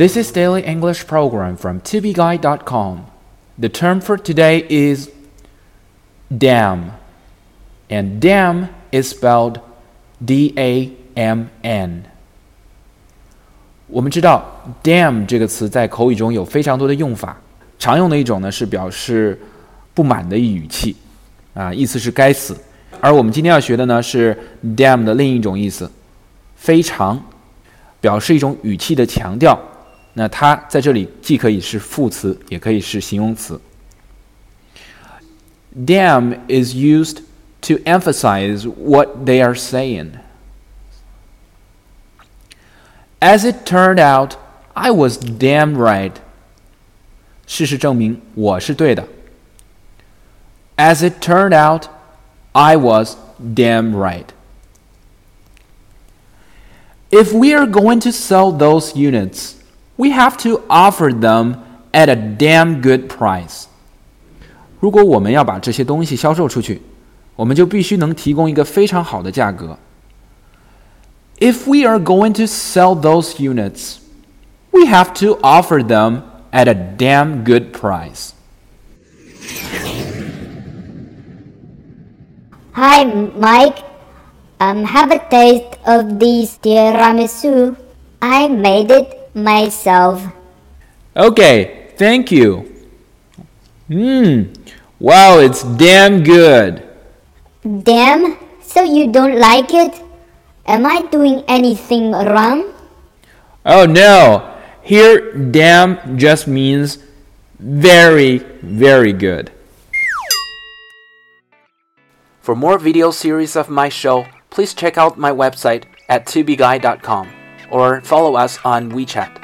This is Daily English Program from tobeguide.com. The term for today is damn. And damn is spelled D A M N. 我们知道 damn 这个词在口语中有非常多的用法，常用的一种呢是表示不满的语气，啊，意思是该死。而我们今天要学的呢是 damn 的另一种意思，非常，表示一种语气的强调。 那它在这里既可以是副词，也可以是形容词。Damn is used to emphasize what they are saying. As it turned out, I was damn right. 事实证明我是对的。As it turned out, I was damn right. If we are going to sell those units, we have to offer them at a damn good price. 如果我们要把这些东西销售出去，我们就必须能提供一个非常好的价格。If we are going to sell those units, we have to offer them at a damn good price. Hi, Mike. Um, have a taste of this tiramisu. I made it myself. Okay, thank you. Mmm, wow, it's damn good. Damn? So you don't like it? Am I doing anything wrong? Oh no, here damn just means very, very good. For more video series of my show, please check out my website at tubeguy.com or follow us on WeChat.